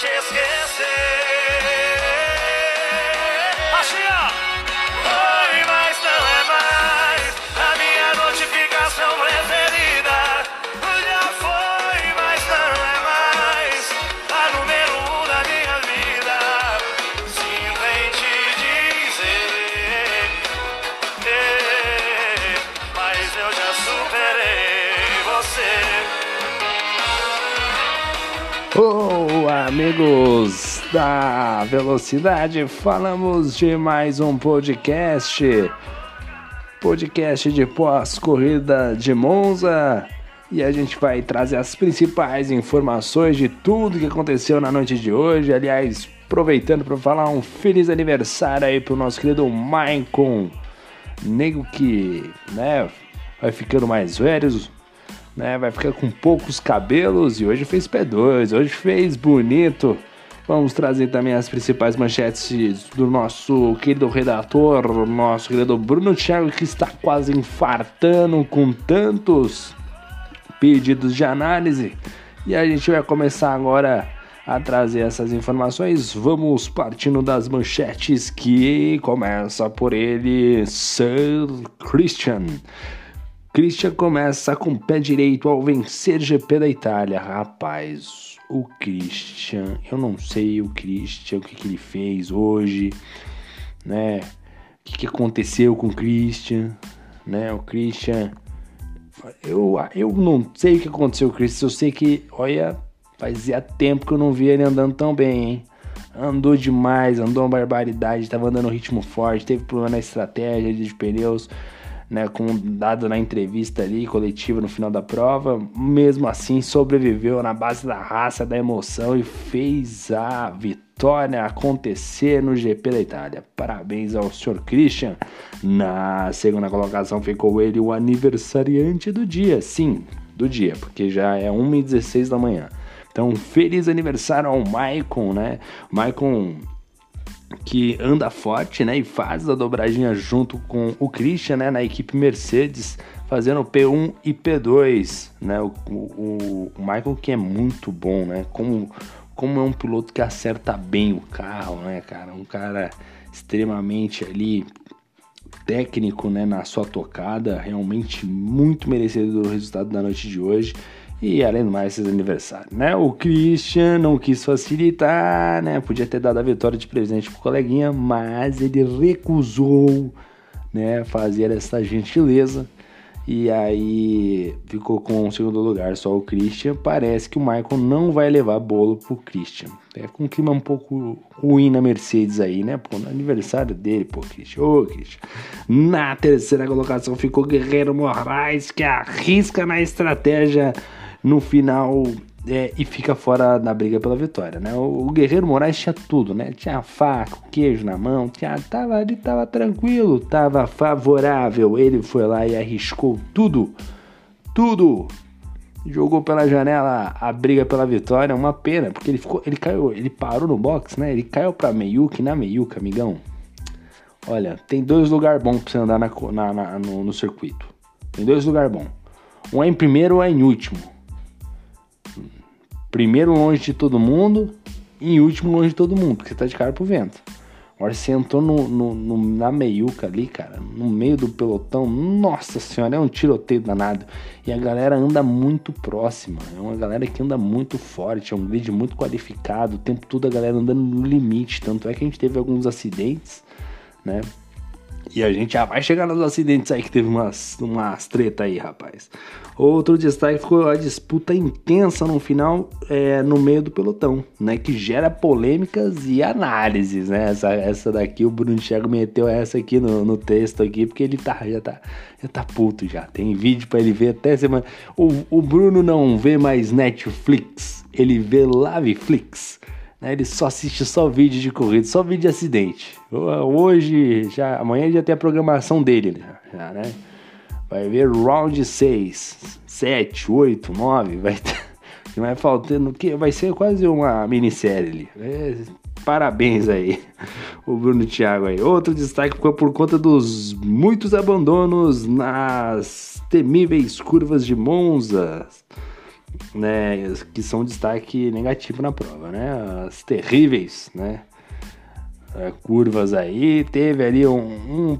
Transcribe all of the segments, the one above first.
te amigos da Velocidade, falamos de mais um podcast. Podcast de pós-corrida de Monza. E a gente vai trazer as principais informações de tudo que aconteceu na noite de hoje. Aliás, aproveitando para falar um feliz aniversário aí pro nosso querido Maicon. Nego que, né, vai ficando mais velho, né? Vai ficar com poucos cabelos e hoje fez P2, hoje fez bonito. Vamos trazer também as principais manchetes do nosso querido redator, nosso querido Bruno Thiago, que está quase infartando com tantos pedidos de análise. E a gente vai começar agora a trazer essas informações. Vamos partindo das manchetes que começa por ele, Sir Christian. Christian começa com o pé direito ao vencer GP da Itália. Rapaz, o Christian, eu não sei o Christian, o que, que ele fez hoje, né? O que, que aconteceu com o Christian, né? O Christian, eu, eu não sei o que aconteceu com o Christian, eu sei que, olha, fazia tempo que eu não via ele andando tão bem, hein? Andou demais, andou uma barbaridade, tava andando um ritmo forte, teve problema na estratégia de pneus né, com dado na entrevista ali coletiva no final da prova, mesmo assim sobreviveu na base da raça, da emoção e fez a vitória acontecer no GP da Itália. Parabéns ao Sr. Christian. Na segunda colocação ficou ele, o aniversariante do dia, sim, do dia, porque já é 1h16 da manhã. Então, feliz aniversário ao Maicon, né? Maicon que anda forte, né, e faz a dobradinha junto com o Christian, né, na equipe Mercedes, fazendo P1 e P2, né, o, o, o Michael que é muito bom, né, como, como é um piloto que acerta bem o carro, né, cara, um cara extremamente ali técnico, né, na sua tocada, realmente muito merecedor do resultado da noite de hoje, e além do mais, esse aniversário, né? O Christian não quis facilitar, né? Podia ter dado a vitória de presente pro coleguinha, mas ele recusou, né? Fazer essa gentileza. E aí ficou com o segundo lugar só o Christian. Parece que o Michael não vai levar bolo pro Christian. É com um clima um pouco ruim na Mercedes aí, né? Pô, no aniversário dele, pô, Christian. Ô, Christian. Na terceira colocação ficou Guerreiro Moraes, que arrisca na estratégia no final é, e fica fora da briga pela vitória, né? O, o, Guerreiro Moraes tinha tudo, né? Tinha faca, queijo na mão, tinha, tava ali, tava tranquilo, tava favorável. Ele foi lá e arriscou tudo, tudo. Jogou pela janela a briga pela vitória, uma pena, porque ele ficou, ele caiu, ele parou no box, né? Ele caiu pra Meiuca, na Meiuca, amigão. Olha, tem dois lugares bons pra você andar na, na, na no, no circuito. Tem dois lugares bons. Um é em primeiro ou é em último. Primeiro longe de todo mundo e em último longe de todo mundo, porque você tá de cara pro vento. Agora você entrou no, no, no, na meiuca ali, cara, no meio do pelotão, nossa senhora, é um tiroteio danado. E a galera anda muito próxima, é uma galera que anda muito forte, é um grid muito qualificado, o tempo todo a galera andando no limite. Tanto é que a gente teve alguns acidentes, né? E a gente já vai chegar nos acidentes aí que teve umas, umas treta aí, rapaz. Outro destaque ficou a disputa intensa no final, é, no meio do pelotão, né? Que gera polêmicas e análises, né? Essa, essa daqui, o Bruno Thiago meteu essa aqui no, no texto aqui, porque ele tá, já tá, já tá puto já. Tem vídeo para ele ver até semana. O, o Bruno não vê mais Netflix, ele vê Laveflix. Né? Ele só assiste só vídeo de corrida, só vídeo de acidente. Hoje, já, amanhã já tem a programação dele, né? Já, né? Vai ver round 6, 7, 8, 9, vai vai faltando que vai ser quase uma minissérie ali. É, parabéns aí, o Bruno Thiago aí. Outro destaque ficou por conta dos muitos abandonos nas temíveis curvas de Monza. Né, que são destaque negativo na prova, né? As terríveis, né? É, curvas aí, teve ali um, um,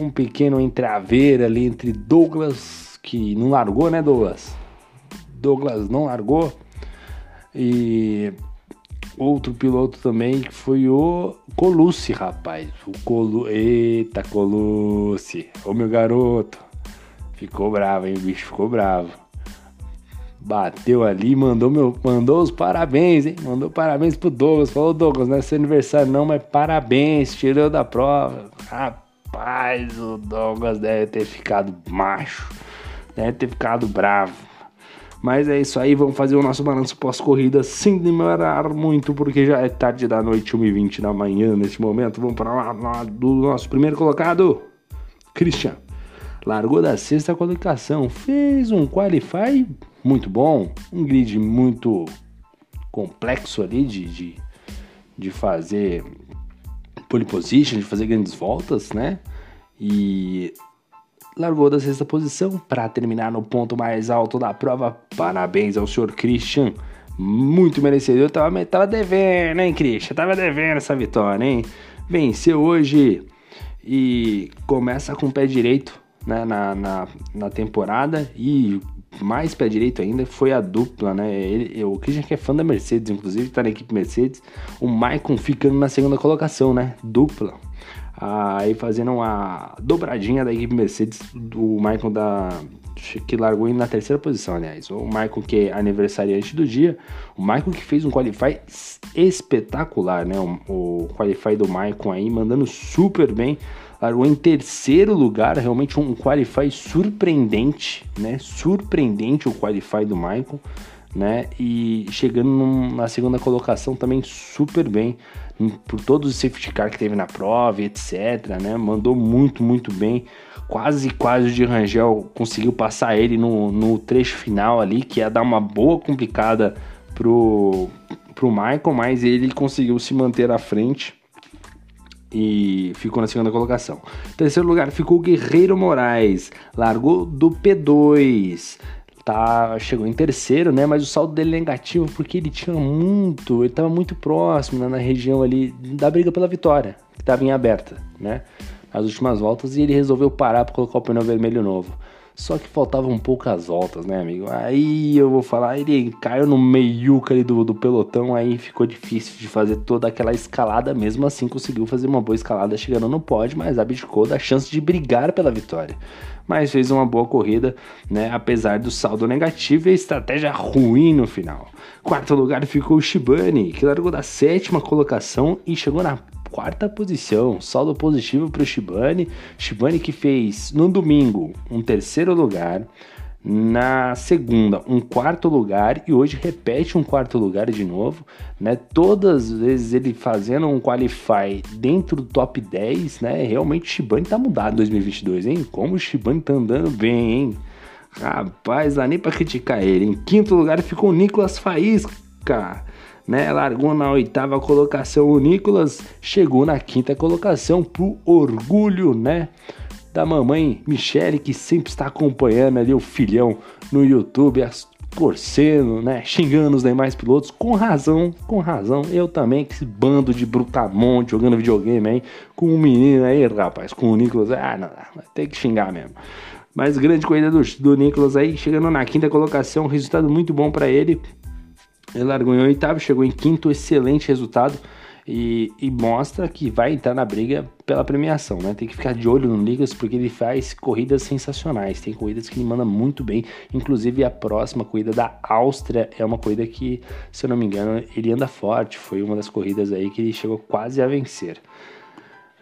um pequeno entraveiro ali entre Douglas, que não largou, né, Douglas? Douglas não largou. E outro piloto também que foi o Colucci, rapaz. O Colu... Eita, Colucci. Ô meu garoto. Ficou bravo, hein? Bicho ficou bravo. Bateu ali, mandou meu, mandou os parabéns, hein? Mandou parabéns pro Douglas. Falou, Douglas, não é seu aniversário não, mas parabéns, tirou da prova. Rapaz, o Douglas deve ter ficado macho. Deve ter ficado bravo. Mas é isso aí, vamos fazer o nosso balanço pós-corrida sem demorar muito, porque já é tarde da noite, 1h20 da manhã neste momento. Vamos para lá, lá do nosso primeiro colocado, Christian. Largou da sexta colocação, fez um qualify muito bom, um grid muito complexo ali de, de, de fazer pole position, de fazer grandes voltas, né? E largou da sexta posição para terminar no ponto mais alto da prova. Parabéns ao senhor Christian, muito merecedor. Tava, tava devendo, hein, Christian? Tava devendo essa vitória, hein? Venceu hoje e começa com o pé direito né, na, na, na temporada e mais pé direito ainda foi a dupla, né? Ele, o Christian que é fã da Mercedes, inclusive tá na equipe Mercedes, o Maicon ficando na segunda colocação, né? Dupla aí fazendo uma dobradinha da equipe Mercedes, do Michael da que largou na terceira posição, aliás. O Michael que é aniversariante do dia, o Michael que fez um qualify espetacular, né? O, o qualify do Michael aí mandando super bem, largou em terceiro lugar, realmente um qualify surpreendente, né? Surpreendente o qualify do Michael, né? E chegando num, na segunda colocação também super bem por todos os safety car que teve na prova, etc, né? Mandou muito, muito bem. Quase, quase o de Rangel conseguiu passar ele no, no trecho final ali, que ia dar uma boa complicada pro, pro Michael, mas ele conseguiu se manter à frente e ficou na segunda colocação. Terceiro lugar ficou o Guerreiro Moraes, largou do P2 tá, chegou em terceiro, né? Mas o saldo dele é negativo porque ele tinha muito, ele estava muito próximo né, na região ali da briga pela vitória, que estava em aberta, né? As últimas voltas e ele resolveu parar para colocar o pneu vermelho novo. Só que faltavam poucas voltas, né, amigo? Aí eu vou falar, ele caiu no meio ali do, do pelotão, aí ficou difícil de fazer toda aquela escalada. Mesmo assim, conseguiu fazer uma boa escalada chegando no pódio, mas abdicou da chance de brigar pela vitória. Mas fez uma boa corrida, né? Apesar do saldo negativo e a estratégia ruim no final. Quarto lugar ficou o Shibane, que largou da sétima colocação e chegou na quarta posição, saldo positivo para o Shibane. Shibane que fez no domingo um terceiro lugar, na segunda um quarto lugar e hoje repete um quarto lugar de novo, né? Todas as vezes ele fazendo um qualify dentro do top 10, né? Realmente o Shibane tá mudado em 2022, hein? Como o Shibane tá andando bem, hein? Rapaz, dá nem para criticar ele. Em quinto lugar ficou o Nicolas Faísca né? Largou na oitava colocação o Nicolas, chegou na quinta colocação pro orgulho, né? Da mamãe Michele, que sempre está acompanhando ali o filhão no YouTube, torcendo, né? Xingando os demais pilotos, com razão, com razão. Eu também, que esse bando de brutamonte jogando videogame aí, com um menino aí, rapaz, com o Nicolas, ah, não, tem que xingar mesmo. Mas grande corrida do, do Nicolas aí, chegando na quinta colocação, resultado muito bom para ele. Ele largou em oitavo, chegou em quinto, excelente resultado. E, e, mostra que vai entrar na briga pela premiação, né? Tem que ficar de olho no Nicolas porque ele faz corridas sensacionais. Tem corridas que ele manda muito bem. Inclusive a próxima corrida da Áustria é uma corrida que, se eu não me engano, ele anda forte. Foi uma das corridas aí que ele chegou quase a vencer.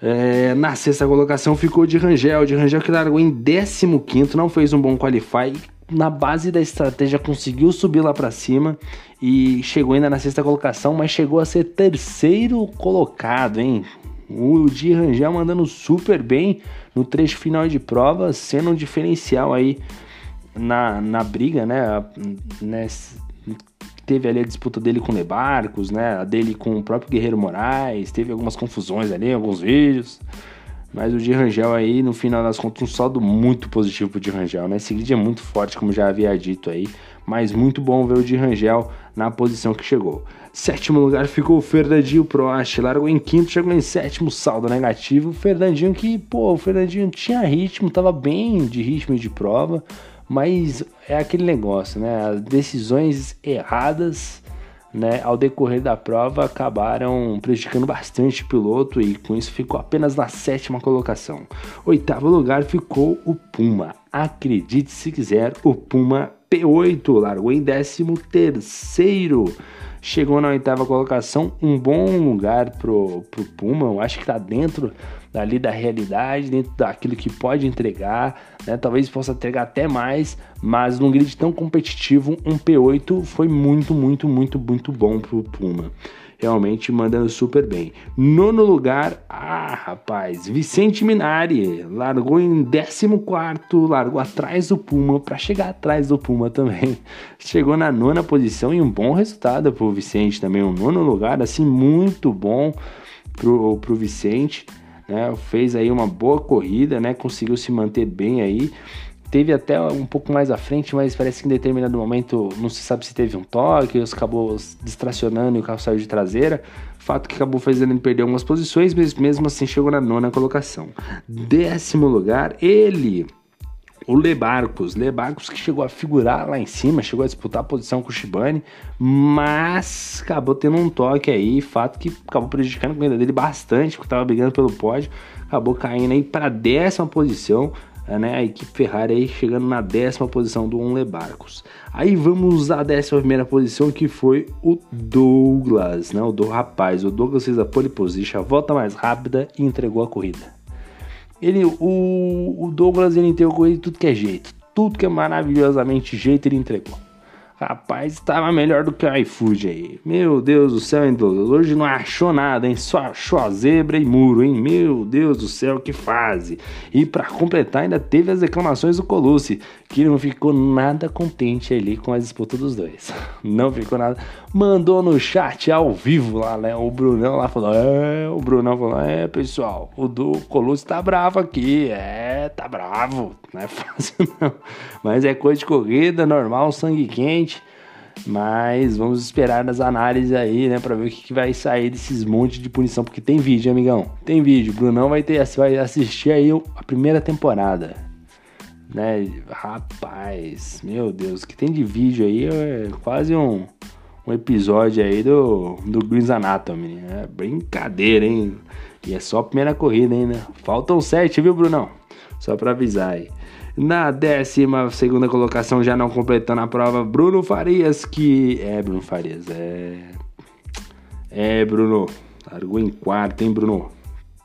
É, na sexta colocação ficou de Rangel, de Rangel que largou em 15, não fez um bom qualify na base da estratégia conseguiu subir lá para cima e chegou ainda na sexta colocação, mas chegou a ser terceiro colocado, hein? O Di Rangel mandando super bem no trecho final de prova, sendo um diferencial aí na, na briga, né? né? Teve ali a disputa dele com o Lebarcos, né? A dele com o próprio Guerreiro Moraes, teve algumas confusões ali, alguns vídeos. Mas o de Rangel aí, no final das contas, um saldo muito positivo pro de Rangel, né? Esse grid é muito forte, como já havia dito aí. mas muito bom ver o de Rangel na posição que chegou. Sétimo lugar ficou o Fernandinho Prost, largou em quinto, chegou em sétimo, saldo negativo. O Fernandinho que, pô, o Fernandinho tinha ritmo, tava bem de ritmo de prova, mas é aquele negócio, né? As decisões erradas né, ao decorrer da prova acabaram prejudicando bastante o piloto e com isso ficou apenas na sétima colocação. Oitavo lugar ficou o Puma. Acredite se quiser, o Puma P8 largou em décimo terceiro chegou na oitava colocação, um bom lugar pro, pro Puma, eu acho que tá dentro ali da realidade, dentro daquilo que pode entregar, né? Talvez possa entregar até mais, mas num grid tão competitivo, um P8 foi muito, muito, muito, muito bom pro Puma realmente mandando super bem. Nono lugar, ah, rapaz, Vicente Minari largou em 14, largou atrás do Puma para chegar atrás do Puma também. Chegou na nona posição e um bom resultado pro Vicente também, um nono lugar assim muito bom pro, pro Vicente. Né, fez aí uma boa corrida, né, conseguiu se manter bem aí teve até um pouco mais à frente, mas parece que em determinado momento não se sabe se teve um toque, ou acabou distracionando e o carro saiu de traseira. Fato que acabou fazendo ele perder algumas posições, mas mesmo assim chegou na nona colocação. Décimo lugar, ele, o Lebarcos. Lebarcos que chegou a figurar lá em cima, chegou a disputar a posição com o Shibane, mas acabou tendo um toque aí, fato que acabou prejudicando a corrida dele bastante, porque estava brigando pelo pódio, acabou caindo aí para décima posição é, né, a equipe Ferrari aí chegando na décima posição do Onle Barcos. Aí vamos à décima primeira posição que foi o Douglas, né, o do rapaz. O Douglas fez a pole position, a volta mais rápida e entregou a corrida. Ele, o, o Douglas ele entregou de tudo que é jeito, tudo que é maravilhosamente jeito ele entregou. Rapaz, estava melhor do que o iFood aí. Meu Deus do céu, hein, Douglas? Hoje não achou nada, hein? Só achou a zebra e muro, hein? Meu Deus do céu, que fase. E para completar, ainda teve as reclamações do Colucci, que não ficou nada contente ali com a disputa dos dois. Não ficou nada. Mandou no chat ao vivo lá, né? O Brunão lá falou: É, o Brunão falou: É, pessoal, o do Colucci tá bravo aqui. É, tá bravo. Não é fácil, não. Mas é coisa de corrida, normal, sangue quente. Mas vamos esperar nas análises aí, né, para ver o que, que, vai sair desses montes de punição, porque tem vídeo, amigão. Tem vídeo. Brunão vai ter, vai assistir aí a primeira temporada. Né? Rapaz, meu Deus, o que tem de vídeo aí é quase um, um episódio aí do, do Grey's Anatomy. É brincadeira, hein? E é só a primeira corrida ainda. Faltam sete, viu, Brunão? Só para avisar aí. Na décima segunda colocação, já não completando a prova, Bruno Farias, que. É, Bruno Farias, é. É, Bruno. Largou em quarto, hein, Bruno?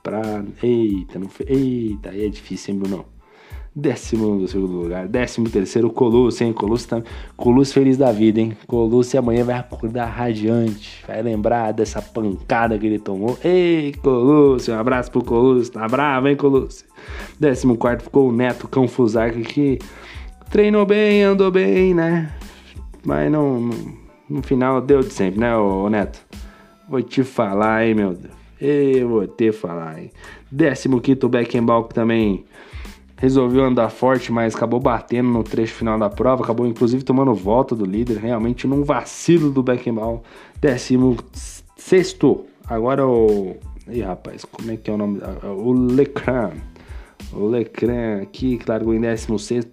Pra. Eita, não fe... Eita, aí é difícil, hein, Bruno? Décimo do segundo lugar. Décimo terceiro, Colucci, hein? Colucci, tá... Colucci feliz da vida, hein? Colucci amanhã vai acordar radiante. Vai lembrar dessa pancada que ele tomou. Ei, Colucci, um abraço pro Colucci. Tá bravo, hein, Colucci? Décimo quarto ficou o Neto Canfusar, que treinou bem, andou bem, né? Mas não, no, no final deu de sempre, né, ô, ô Neto? Vou te falar, hein, meu Deus. Eu vou te falar, hein? Décimo quinto, Beckenbauer também resolveu andar forte, mas acabou batendo no trecho final da prova, acabou inclusive tomando volta do líder, realmente num vacilo do Beckenbauer. Décimo sexto, agora o... Ih, rapaz, como é que é o nome? O Lecran. O Lecran aqui, que largou em 16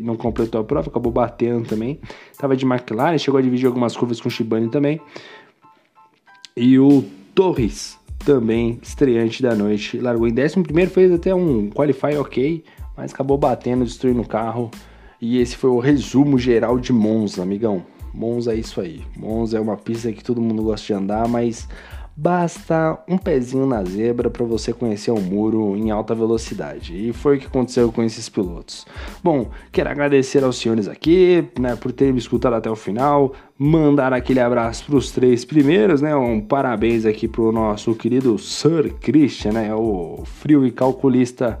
não completou a prova, acabou batendo também. Tava de McLaren, chegou a dividir algumas curvas com o Shibane também. E o Torres também estreante da noite. Largou em 11, fez até um qualify ok, mas acabou batendo, destruindo o carro. E esse foi o resumo geral de Monza, amigão. Monza é isso aí. Monza é uma pista que todo mundo gosta de andar, mas basta um pezinho na zebra para você conhecer o muro em alta velocidade. E foi o que aconteceu com esses pilotos. Bom, quero agradecer aos senhores aqui, né, por terem me escutado até o final, mandar aquele abraço para os três primeiros, né? Um parabéns aqui pro nosso querido Sir Christian, né, o frio e calculista,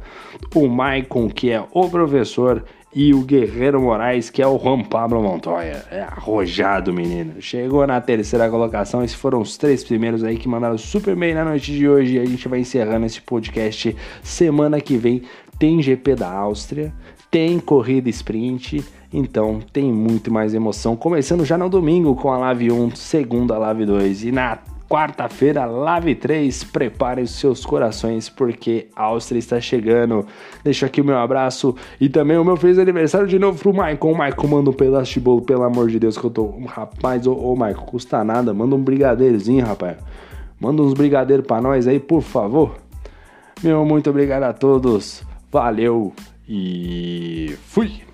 o Maicon, que é o professor e o Guerreiro Moraes, que é o Juan Pablo Montoya. É arrojado, menino. Chegou na terceira colocação. Esses foram os três primeiros aí que mandaram super bem na noite de hoje. E a gente vai encerrando esse podcast semana que vem tem GP da Áustria, tem corrida sprint, então tem muito mais emoção. Começando já no domingo com a Live 1, segunda Live 2 e na quarta-feira, Live 3. Preparem os seus corações porque a Áustria está chegando. Deixo aqui o meu abraço e também o meu feliz aniversário de novo pro Maicon. Maicon, manda um pedaço de bolo, pelo amor de Deus, que eu tô. Rapaz, ô, ô Maicon, custa nada, manda um brigadeirozinho, rapaz. Manda uns brigadeiros pra nós aí, por favor. Meu muito obrigado a todos. Valeu e fui!